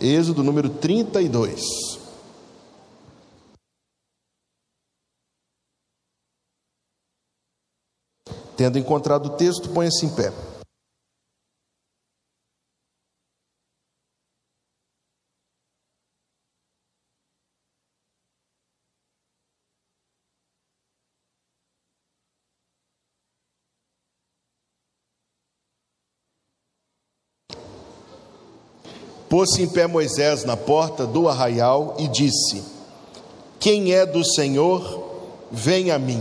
Êxodo número 32. Tendo encontrado o texto, ponha-se em pé. Pôs-se em pé Moisés na porta do arraial e disse: Quem é do Senhor, vem a mim.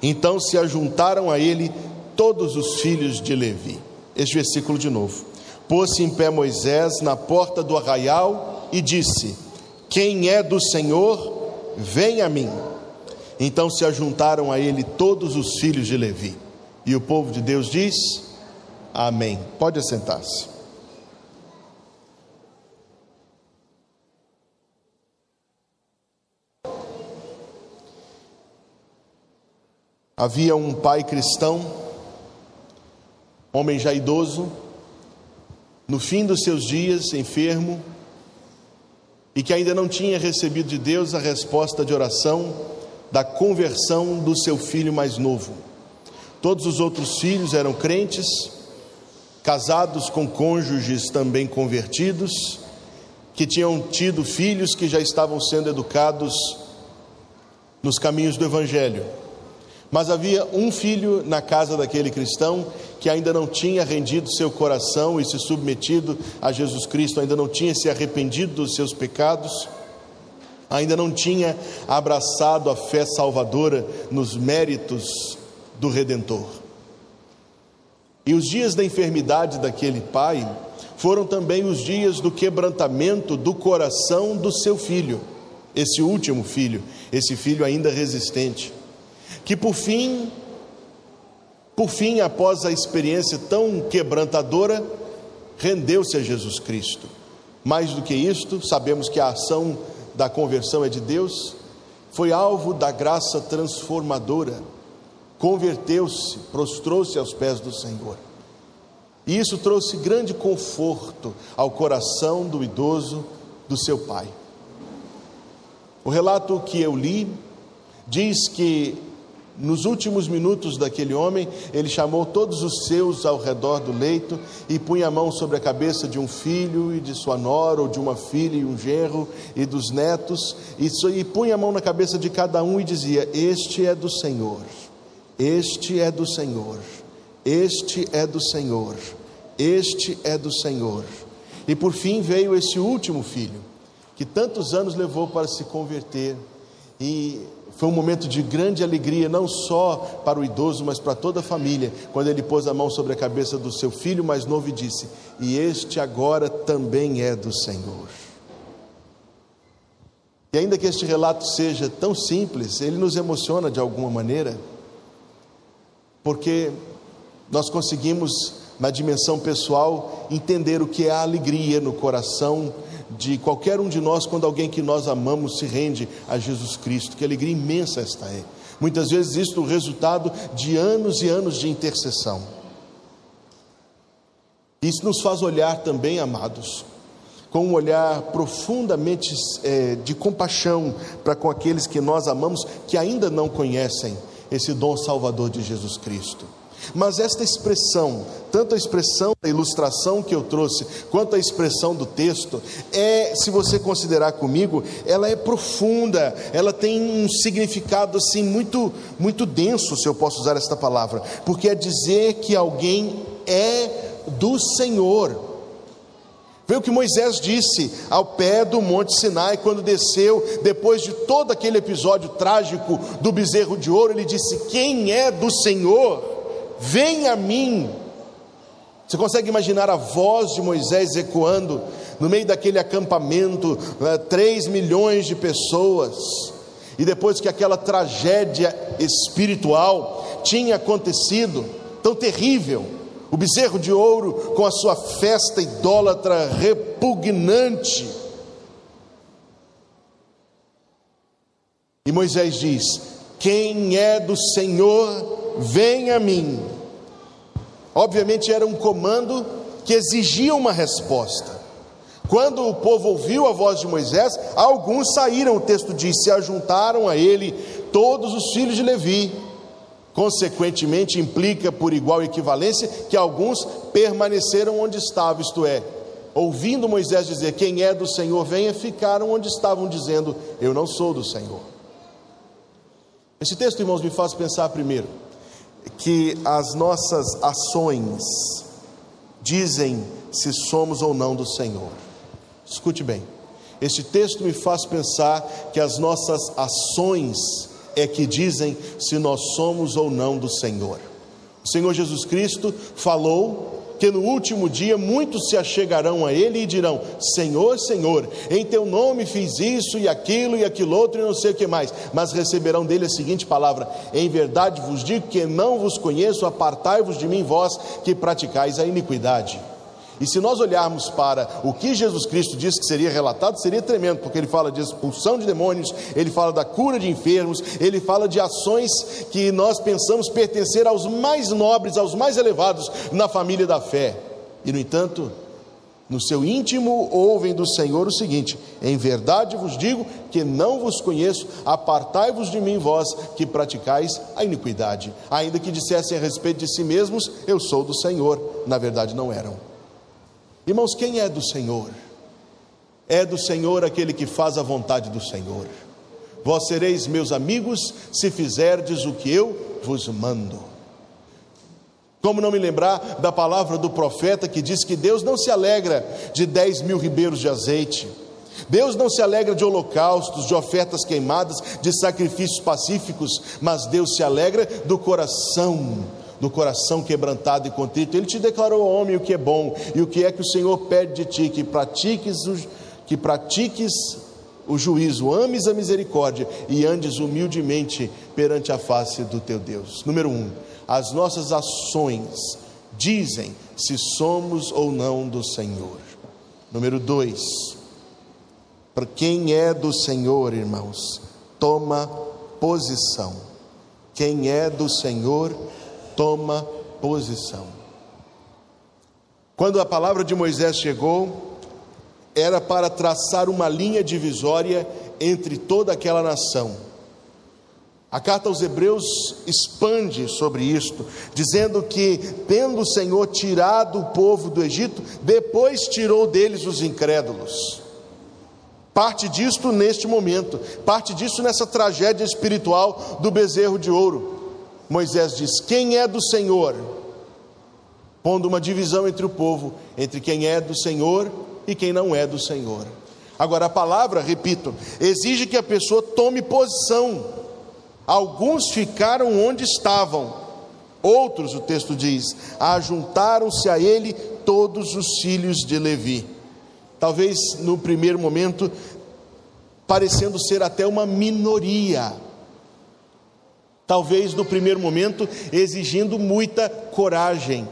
Então se ajuntaram a ele todos os filhos de Levi. Este versículo de novo. Pôs-se em pé Moisés na porta do arraial e disse: Quem é do Senhor, vem a mim. Então se ajuntaram a ele todos os filhos de Levi. E o povo de Deus diz: Amém. Pode assentar-se. Havia um pai cristão, homem já idoso, no fim dos seus dias, enfermo, e que ainda não tinha recebido de Deus a resposta de oração da conversão do seu filho mais novo. Todos os outros filhos eram crentes, casados com cônjuges também convertidos, que tinham tido filhos que já estavam sendo educados nos caminhos do Evangelho. Mas havia um filho na casa daquele cristão que ainda não tinha rendido seu coração e se submetido a Jesus Cristo, ainda não tinha se arrependido dos seus pecados, ainda não tinha abraçado a fé salvadora nos méritos do Redentor. E os dias da enfermidade daquele pai foram também os dias do quebrantamento do coração do seu filho, esse último filho, esse filho ainda resistente que por fim, por fim, após a experiência tão quebrantadora, rendeu-se a Jesus Cristo. Mais do que isto, sabemos que a ação da conversão é de Deus, foi alvo da graça transformadora, converteu-se, prostrou-se aos pés do Senhor. E isso trouxe grande conforto ao coração do idoso, do seu pai. O relato que eu li diz que nos últimos minutos daquele homem, ele chamou todos os seus ao redor do leito e punha a mão sobre a cabeça de um filho e de sua nora, ou de uma filha e um genro e dos netos, e, e punha a mão na cabeça de cada um e dizia: Este é do Senhor, este é do Senhor, este é do Senhor, este é do Senhor. E por fim veio esse último filho, que tantos anos levou para se converter, e foi um momento de grande alegria, não só para o idoso, mas para toda a família, quando ele pôs a mão sobre a cabeça do seu filho mais novo e disse: E este agora também é do Senhor. E ainda que este relato seja tão simples, ele nos emociona de alguma maneira, porque nós conseguimos, na dimensão pessoal, entender o que é a alegria no coração de qualquer um de nós quando alguém que nós amamos se rende a Jesus Cristo. Que alegria imensa esta é. Muitas vezes isso é o resultado de anos e anos de intercessão. Isso nos faz olhar também, amados, com um olhar profundamente é, de compaixão para com aqueles que nós amamos, que ainda não conhecem esse dom salvador de Jesus Cristo. Mas esta expressão, tanto a expressão da ilustração que eu trouxe, quanto a expressão do texto, é, se você considerar comigo, ela é profunda, ela tem um significado assim muito, muito denso, se eu posso usar esta palavra, porque é dizer que alguém é do Senhor. Vê o que Moisés disse ao pé do Monte Sinai, quando desceu, depois de todo aquele episódio trágico do bezerro de ouro, ele disse: Quem é do Senhor? Vem a mim. Você consegue imaginar a voz de Moisés ecoando no meio daquele acampamento, né, três milhões de pessoas, e depois que aquela tragédia espiritual tinha acontecido, tão terrível, o bezerro de ouro com a sua festa idólatra repugnante. E Moisés diz: Quem é do Senhor, vem a mim. Obviamente era um comando que exigia uma resposta. Quando o povo ouviu a voz de Moisés, alguns saíram, o texto diz, se ajuntaram a ele todos os filhos de Levi. Consequentemente, implica por igual equivalência que alguns permaneceram onde estavam, isto é, ouvindo Moisés dizer: Quem é do Senhor, venha, ficaram onde estavam, dizendo: Eu não sou do Senhor. Esse texto, irmãos, me faz pensar primeiro que as nossas ações dizem se somos ou não do Senhor. Escute bem, este texto me faz pensar que as nossas ações é que dizem se nós somos ou não do Senhor. O Senhor Jesus Cristo falou que no último dia muitos se achegarão a Ele e dirão: Senhor, Senhor, em Teu nome fiz isso e aquilo e aquilo outro e não sei o que mais. Mas receberão dele a seguinte palavra: Em verdade vos digo que não vos conheço, apartai-vos de mim, vós que praticais a iniquidade. E se nós olharmos para o que Jesus Cristo disse que seria relatado, seria tremendo, porque ele fala de expulsão de demônios, ele fala da cura de enfermos, ele fala de ações que nós pensamos pertencer aos mais nobres, aos mais elevados na família da fé. E no entanto, no seu íntimo ouvem do Senhor o seguinte: Em verdade vos digo que não vos conheço, apartai-vos de mim, vós que praticais a iniquidade. Ainda que dissessem a respeito de si mesmos, eu sou do Senhor, na verdade não eram. Irmãos, quem é do Senhor? É do Senhor aquele que faz a vontade do Senhor. Vós sereis meus amigos se fizerdes o que eu vos mando. Como não me lembrar da palavra do profeta que diz que Deus não se alegra de dez mil ribeiros de azeite, Deus não se alegra de holocaustos, de ofertas queimadas, de sacrifícios pacíficos, mas Deus se alegra do coração do coração quebrantado e contrito. Ele te declarou homem o que é bom e o que é que o Senhor pede de ti, que pratiques o, que pratiques o juízo, ames a misericórdia e andes humildemente perante a face do teu Deus. Número um, as nossas ações dizem se somos ou não do Senhor. Número dois, para quem é do Senhor, irmãos, toma posição. Quem é do Senhor, toma posição. Quando a palavra de Moisés chegou, era para traçar uma linha divisória entre toda aquela nação. A carta aos Hebreus expande sobre isto, dizendo que, tendo o Senhor tirado o povo do Egito, depois tirou deles os incrédulos. Parte disto neste momento, parte disso nessa tragédia espiritual do bezerro de ouro. Moisés diz: Quem é do Senhor? Pondo uma divisão entre o povo, entre quem é do Senhor e quem não é do Senhor. Agora, a palavra, repito, exige que a pessoa tome posição. Alguns ficaram onde estavam, outros, o texto diz, ajuntaram-se a ele todos os filhos de Levi. Talvez no primeiro momento, parecendo ser até uma minoria talvez no primeiro momento exigindo muita coragem.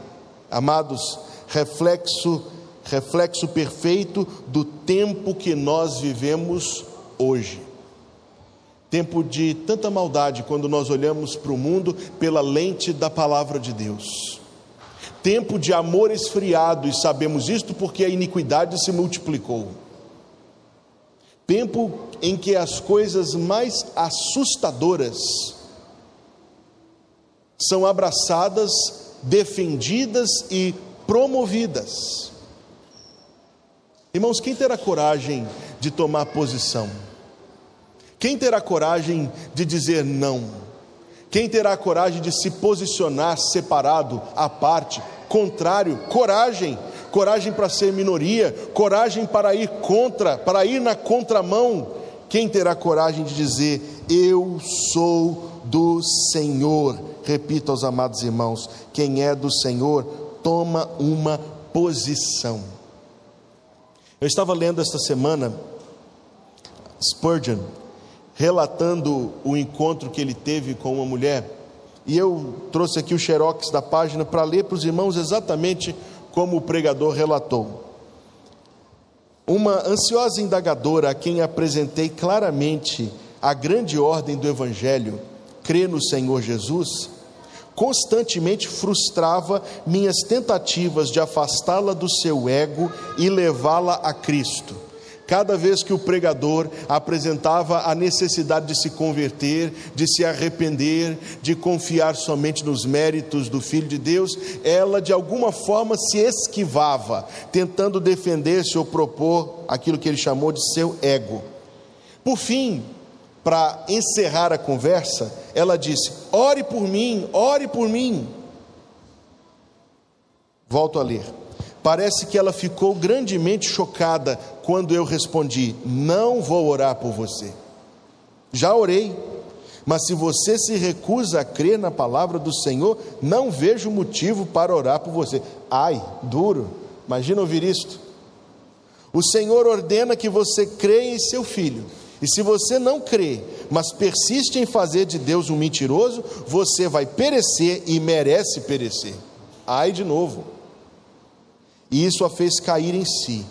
Amados, reflexo reflexo perfeito do tempo que nós vivemos hoje. Tempo de tanta maldade quando nós olhamos para o mundo pela lente da palavra de Deus. Tempo de amor esfriado, e sabemos isto porque a iniquidade se multiplicou. Tempo em que as coisas mais assustadoras são abraçadas, defendidas e promovidas. Irmãos, quem terá coragem de tomar posição? Quem terá coragem de dizer não? Quem terá coragem de se posicionar separado, à parte, contrário? Coragem, coragem para ser minoria, coragem para ir contra, para ir na contramão. Quem terá coragem de dizer: Eu sou do Senhor? Repito aos amados irmãos: quem é do Senhor, toma uma posição. Eu estava lendo esta semana Spurgeon relatando o encontro que ele teve com uma mulher, e eu trouxe aqui o xerox da página para ler para os irmãos exatamente como o pregador relatou. Uma ansiosa indagadora a quem apresentei claramente a grande ordem do Evangelho, crê no Senhor Jesus, constantemente frustrava minhas tentativas de afastá-la do seu ego e levá-la a Cristo. Cada vez que o pregador apresentava a necessidade de se converter, de se arrepender, de confiar somente nos méritos do Filho de Deus, ela de alguma forma se esquivava, tentando defender-se ou propor aquilo que ele chamou de seu ego. Por fim, para encerrar a conversa, ela disse: Ore por mim, ore por mim. Volto a ler. Parece que ela ficou grandemente chocada quando eu respondi: Não vou orar por você. Já orei, mas se você se recusa a crer na palavra do Senhor, não vejo motivo para orar por você. Ai, duro, imagina ouvir isto. O Senhor ordena que você creia em seu filho e se você não crê, mas persiste em fazer de Deus um mentiroso, você vai perecer e merece perecer. Ai de novo. E isso a fez cair em si.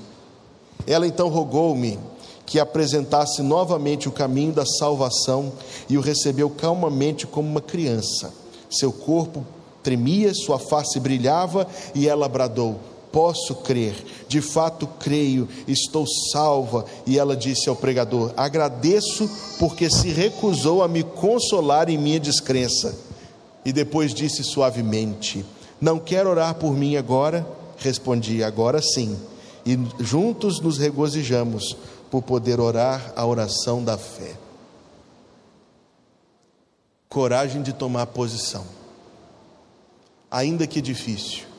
Ela então rogou-me que apresentasse novamente o caminho da salvação e o recebeu calmamente como uma criança. Seu corpo tremia, sua face brilhava e ela bradou: posso crer, de fato creio, estou salva. E ela disse ao pregador: Agradeço porque se recusou a me consolar em minha descrença. E depois disse suavemente: Não quer orar por mim agora? Respondi: Agora sim. E juntos nos regozijamos por poder orar a oração da fé. Coragem de tomar posição, ainda que difícil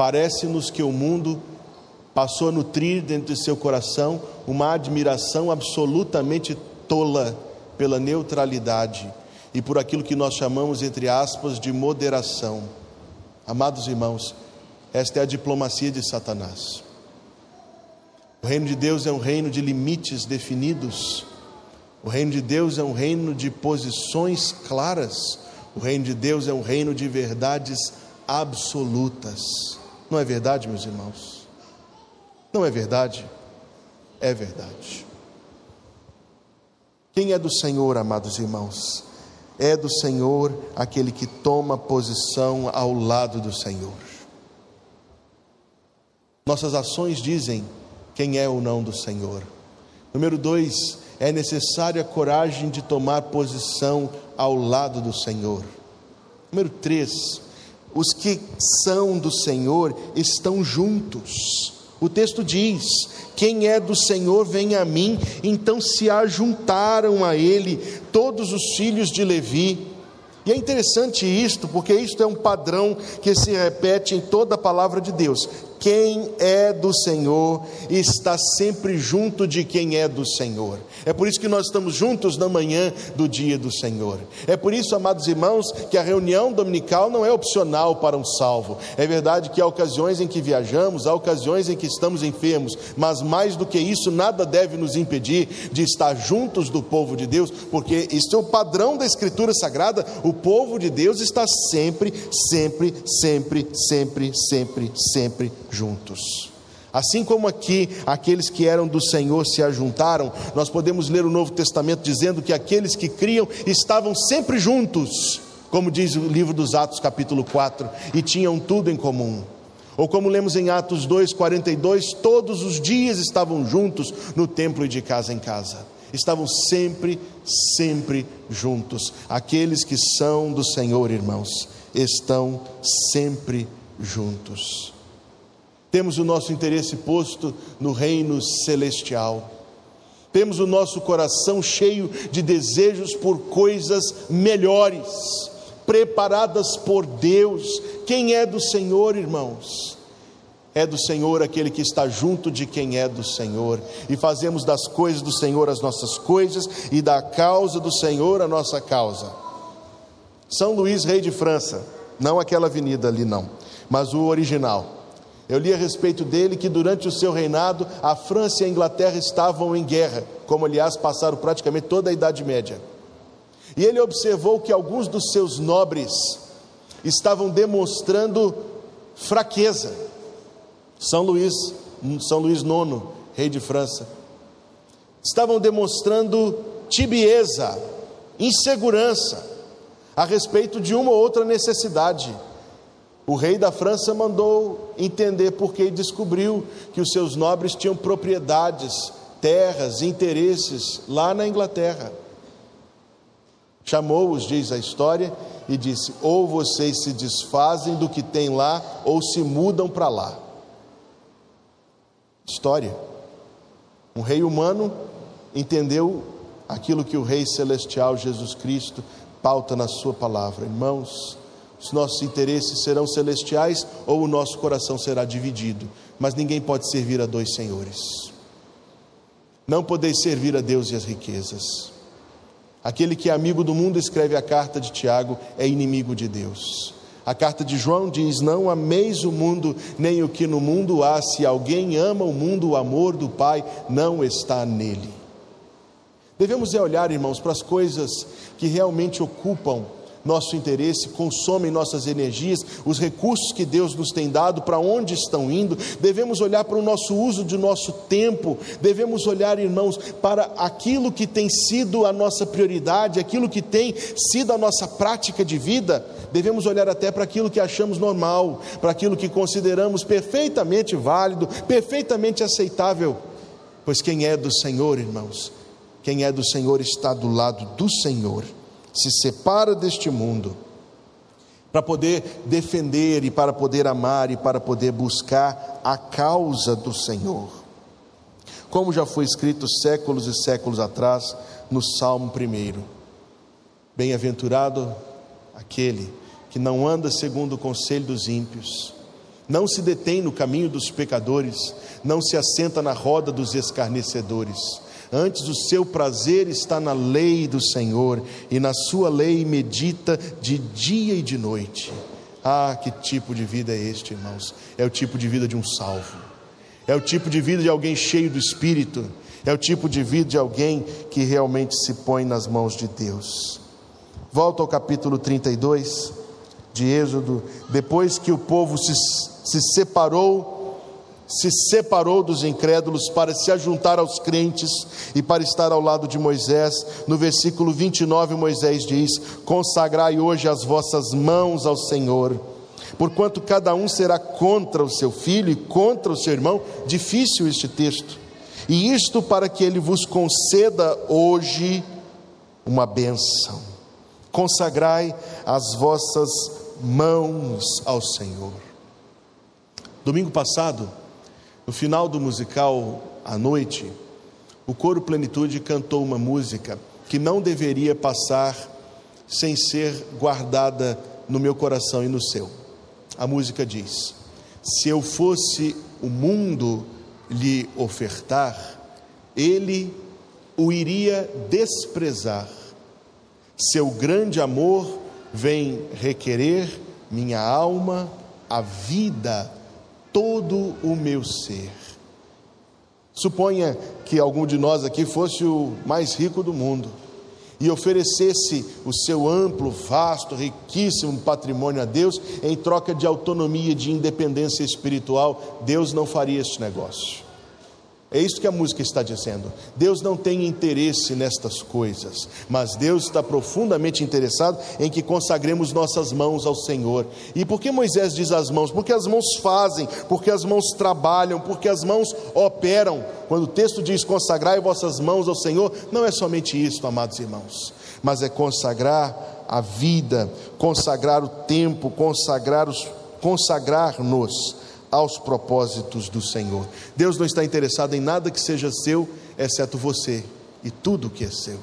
Parece-nos que o mundo passou a nutrir dentro de seu coração uma admiração absolutamente tola pela neutralidade e por aquilo que nós chamamos, entre aspas, de moderação. Amados irmãos, esta é a diplomacia de Satanás. O reino de Deus é um reino de limites definidos. O reino de Deus é um reino de posições claras. O reino de Deus é um reino de verdades absolutas. Não é verdade, meus irmãos? Não é verdade? É verdade. Quem é do Senhor, amados irmãos? É do Senhor aquele que toma posição ao lado do Senhor. Nossas ações dizem quem é ou não do Senhor. Número dois, é necessária a coragem de tomar posição ao lado do Senhor. Número três, os que são do Senhor estão juntos. O texto diz: Quem é do Senhor, vem a mim. Então se ajuntaram a ele todos os filhos de Levi. E é interessante isto, porque isto é um padrão que se repete em toda a palavra de Deus. Quem é do Senhor está sempre junto de quem é do Senhor. É por isso que nós estamos juntos na manhã do dia do Senhor. É por isso, amados irmãos, que a reunião dominical não é opcional para um salvo. É verdade que há ocasiões em que viajamos, há ocasiões em que estamos enfermos, mas mais do que isso, nada deve nos impedir de estar juntos do povo de Deus, porque isso é o padrão da Escritura Sagrada. O povo de Deus está sempre, sempre, sempre, sempre, sempre, sempre juntos. Assim como aqui aqueles que eram do Senhor se ajuntaram, nós podemos ler o Novo Testamento dizendo que aqueles que criam estavam sempre juntos, como diz o livro dos Atos, capítulo 4, e tinham tudo em comum. Ou como lemos em Atos 2:42, todos os dias estavam juntos no templo e de casa em casa. Estavam sempre, sempre juntos. Aqueles que são do Senhor, irmãos, estão sempre juntos. Temos o nosso interesse posto no reino celestial. Temos o nosso coração cheio de desejos por coisas melhores, preparadas por Deus. Quem é do Senhor, irmãos? É do Senhor aquele que está junto de quem é do Senhor, e fazemos das coisas do Senhor as nossas coisas, e da causa do Senhor a nossa causa. São Luís, rei de França, não aquela avenida ali, não, mas o original. Eu li a respeito dele que durante o seu reinado a França e a Inglaterra estavam em guerra, como aliás passaram praticamente toda a Idade Média. E ele observou que alguns dos seus nobres estavam demonstrando fraqueza. São Luís, São Luís IX, rei de França, estavam demonstrando tibieza, insegurança a respeito de uma ou outra necessidade. O rei da França mandou entender porque descobriu que os seus nobres tinham propriedades, terras, interesses lá na Inglaterra. Chamou-os, diz a história, e disse: ou vocês se desfazem do que tem lá, ou se mudam para lá. História. Um rei humano entendeu aquilo que o Rei Celestial Jesus Cristo pauta na Sua palavra. Irmãos, os nossos interesses serão celestiais ou o nosso coração será dividido, mas ninguém pode servir a dois senhores. Não podeis servir a Deus e as riquezas. Aquele que é amigo do mundo, escreve a carta de Tiago, é inimigo de Deus. A carta de João diz: Não ameis o mundo, nem o que no mundo há. Se alguém ama o mundo, o amor do Pai não está nele. Devemos é olhar, irmãos, para as coisas que realmente ocupam nosso interesse, consomem nossas energias, os recursos que Deus nos tem dado, para onde estão indo, devemos olhar para o nosso uso de nosso tempo, devemos olhar, irmãos, para aquilo que tem sido a nossa prioridade, aquilo que tem sido a nossa prática de vida, devemos olhar até para aquilo que achamos normal, para aquilo que consideramos perfeitamente válido, perfeitamente aceitável, pois quem é do Senhor, irmãos, quem é do Senhor está do lado do Senhor se separa deste mundo para poder defender e para poder amar e para poder buscar a causa do Senhor. Como já foi escrito séculos e séculos atrás no Salmo 1. Bem-aventurado aquele que não anda segundo o conselho dos ímpios, não se detém no caminho dos pecadores, não se assenta na roda dos escarnecedores Antes o seu prazer está na lei do Senhor, e na sua lei medita de dia e de noite. Ah, que tipo de vida é este, irmãos? É o tipo de vida de um salvo, é o tipo de vida de alguém cheio do Espírito, é o tipo de vida de alguém que realmente se põe nas mãos de Deus. Volta ao capítulo 32 de Êxodo, depois que o povo se, se separou se separou dos incrédulos para se ajuntar aos crentes e para estar ao lado de Moisés. No versículo 29, Moisés diz: Consagrai hoje as vossas mãos ao Senhor, porquanto cada um será contra o seu filho e contra o seu irmão. Difícil este texto. E isto para que ele vos conceda hoje uma bênção. Consagrai as vossas mãos ao Senhor. Domingo passado, no final do musical à noite, o coro Plenitude cantou uma música que não deveria passar sem ser guardada no meu coração e no seu. A música diz: Se eu fosse o mundo lhe ofertar, ele o iria desprezar. Seu grande amor vem requerer minha alma, a vida todo o meu ser. Suponha que algum de nós aqui fosse o mais rico do mundo e oferecesse o seu amplo, vasto, riquíssimo patrimônio a Deus em troca de autonomia, de independência espiritual, Deus não faria este negócio. É isso que a música está dizendo. Deus não tem interesse nestas coisas, mas Deus está profundamente interessado em que consagremos nossas mãos ao Senhor. E por que Moisés diz as mãos? Porque as mãos fazem, porque as mãos trabalham, porque as mãos operam. Quando o texto diz consagrai vossas mãos ao Senhor, não é somente isso, amados irmãos, mas é consagrar a vida, consagrar o tempo, consagrar os consagrar-nos aos propósitos do Senhor. Deus não está interessado em nada que seja seu, exceto você e tudo que é seu.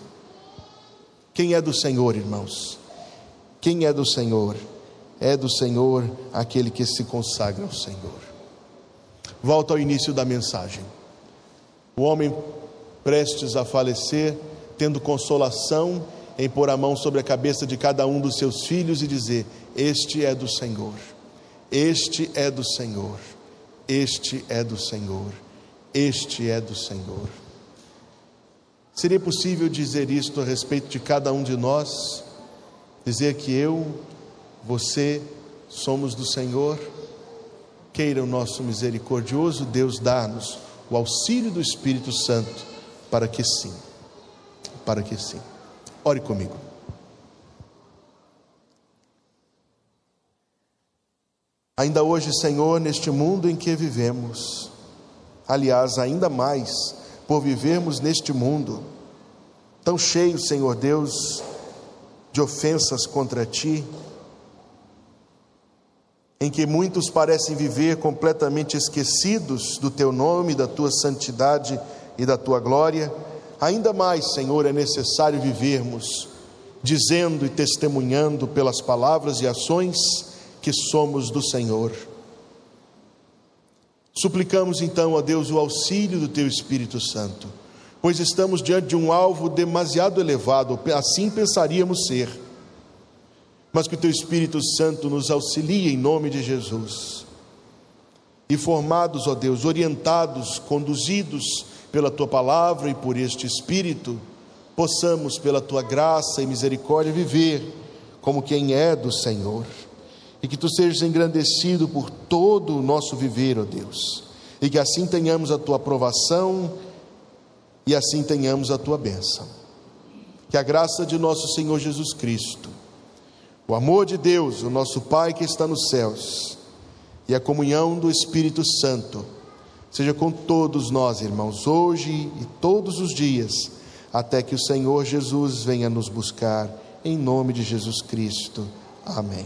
Quem é do Senhor, irmãos? Quem é do Senhor? É do Senhor aquele que se consagra ao Senhor. Volto ao início da mensagem. O homem prestes a falecer, tendo consolação em pôr a mão sobre a cabeça de cada um dos seus filhos e dizer: Este é do Senhor. Este é do Senhor, este é do Senhor, este é do Senhor. Seria possível dizer isto a respeito de cada um de nós? Dizer que eu, você, somos do Senhor? Queira o nosso misericordioso Deus dar-nos o auxílio do Espírito Santo para que sim, para que sim. Ore comigo. Ainda hoje, Senhor, neste mundo em que vivemos, aliás, ainda mais por vivermos neste mundo tão cheio, Senhor Deus, de ofensas contra ti, em que muitos parecem viver completamente esquecidos do teu nome, da tua santidade e da tua glória, ainda mais, Senhor, é necessário vivermos dizendo e testemunhando pelas palavras e ações que somos do Senhor. Suplicamos então a Deus o auxílio do teu Espírito Santo, pois estamos diante de um alvo demasiado elevado, assim pensaríamos ser mas que o teu Espírito Santo nos auxilie em nome de Jesus. E formados, ó Deus, orientados, conduzidos pela tua palavra e por este Espírito, possamos, pela tua graça e misericórdia, viver como quem é do Senhor. E que tu sejas engrandecido por todo o nosso viver, ó Deus. E que assim tenhamos a tua aprovação e assim tenhamos a tua bênção. Que a graça de nosso Senhor Jesus Cristo o amor de Deus, o nosso Pai que está nos céus, e a comunhão do Espírito Santo, seja com todos nós, irmãos, hoje e todos os dias, até que o Senhor Jesus venha nos buscar, em nome de Jesus Cristo. Amém.